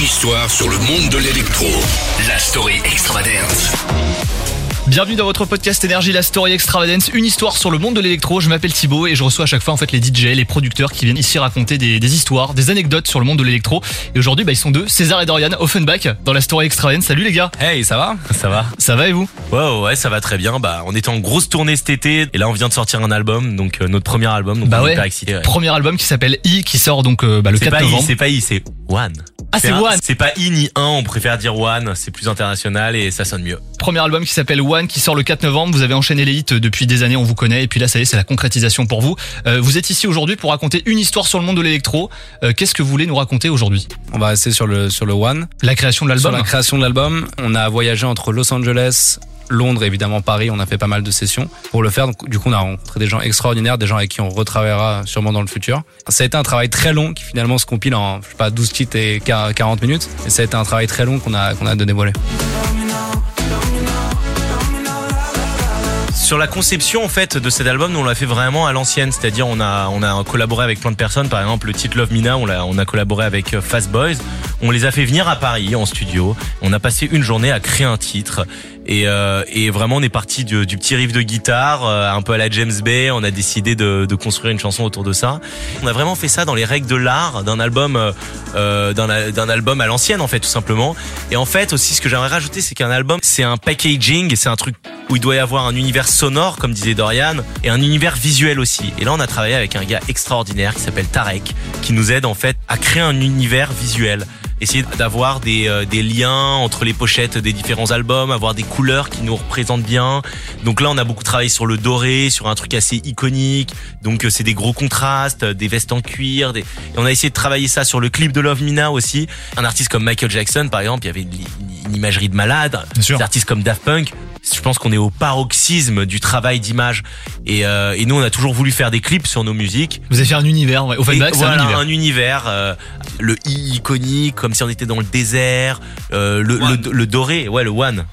Une histoire sur le monde de l'électro. La story extravagance. Bienvenue dans votre podcast Énergie, la story extravagance, une histoire sur le monde de l'électro. Je m'appelle Thibaut et je reçois à chaque fois en fait les DJ, les producteurs qui viennent ici raconter des, des histoires, des anecdotes sur le monde de l'électro. Et aujourd'hui, bah, ils sont deux, César et Dorian, Offenbach, dans la story extravagance. Salut les gars, Hey, ça va? Ça va ça va et vous? Ouais, ouais, ouais, ça va très bien. Bah, on était en grosse tournée cet été et là, on vient de sortir un album, donc euh, notre premier album. Donc Bah on est ouais. excités. ouais. Premier album qui s'appelle I, qui sort donc euh, bah, le C'est 4 pas I, novembre. c'est pas I, c'est One. Ah, c'est One. C'est pas I ni 1, on préfère dire One, c'est plus international et ça sonne mieux. Premier album qui s'appelle One, qui sort le 4 novembre. Vous avez enchaîné les hits depuis des années, on vous connaît. Et puis là, ça y est, c'est la concrétisation pour vous. Euh, vous êtes ici aujourd'hui pour raconter une histoire sur le monde de l'électro. Euh, Qu'est-ce que vous voulez nous raconter aujourd'hui? On va rester sur le, sur le One. La création de Sur l'album la création de l'album, on a voyagé entre Los Angeles, Londres évidemment Paris. On a fait pas mal de sessions pour le faire. Donc, du coup, on a rencontré des gens extraordinaires, des gens avec qui on retravaillera sûrement dans le futur. Ça a été un travail très long qui finalement se compile en, je sais pas, 12 titres et 40 minutes. Et ça a été un travail très long qu'on a, qu'on a de dévoiler. Sur la conception en fait de cet album, nous, on l'a fait vraiment à l'ancienne, c'est-à-dire on a on a collaboré avec plein de personnes, par exemple le titre Love Mina, on a on a collaboré avec euh, Fast Boys, on les a fait venir à Paris en studio, on a passé une journée à créer un titre. Et euh, et vraiment on est parti du, du petit riff de guitare, euh, un peu à la James Bay, on a décidé de de construire une chanson autour de ça. On a vraiment fait ça dans les règles de l'art d'un album euh, euh, d'un album à l'ancienne en fait tout simplement. Et en fait aussi ce que j'aimerais rajouter c'est qu'un album c'est un packaging, c'est un truc où il doit y avoir un univers sonore, comme disait Dorian, et un univers visuel aussi. Et là, on a travaillé avec un gars extraordinaire qui s'appelle Tarek, qui nous aide en fait à créer un univers visuel. Essayer d'avoir des, euh, des liens entre les pochettes des différents albums, avoir des couleurs qui nous représentent bien. Donc là, on a beaucoup travaillé sur le doré, sur un truc assez iconique. Donc euh, c'est des gros contrastes, euh, des vestes en cuir. Des... Et on a essayé de travailler ça sur le clip de Love Mina aussi. Un artiste comme Michael Jackson, par exemple, il y avait une, une imagerie de malade. Bien sûr. Des artistes comme Daft Punk, je pense qu'on est au paroxysme du travail d'image. Et, euh, et nous, on a toujours voulu faire des clips sur nos musiques. Vous avez fait un univers, ouais. Offenbach, c'est un voilà, univers. un univers, euh, le i iconique, comme si on était dans le désert, euh, le, le, le doré, ouais, le one.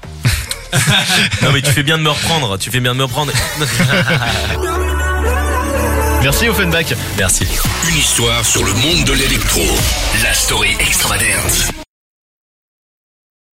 non mais tu fais bien de me reprendre, tu fais bien de me reprendre. Merci Offenbach. Merci. Une histoire sur le monde de l'électro. La story extravagance.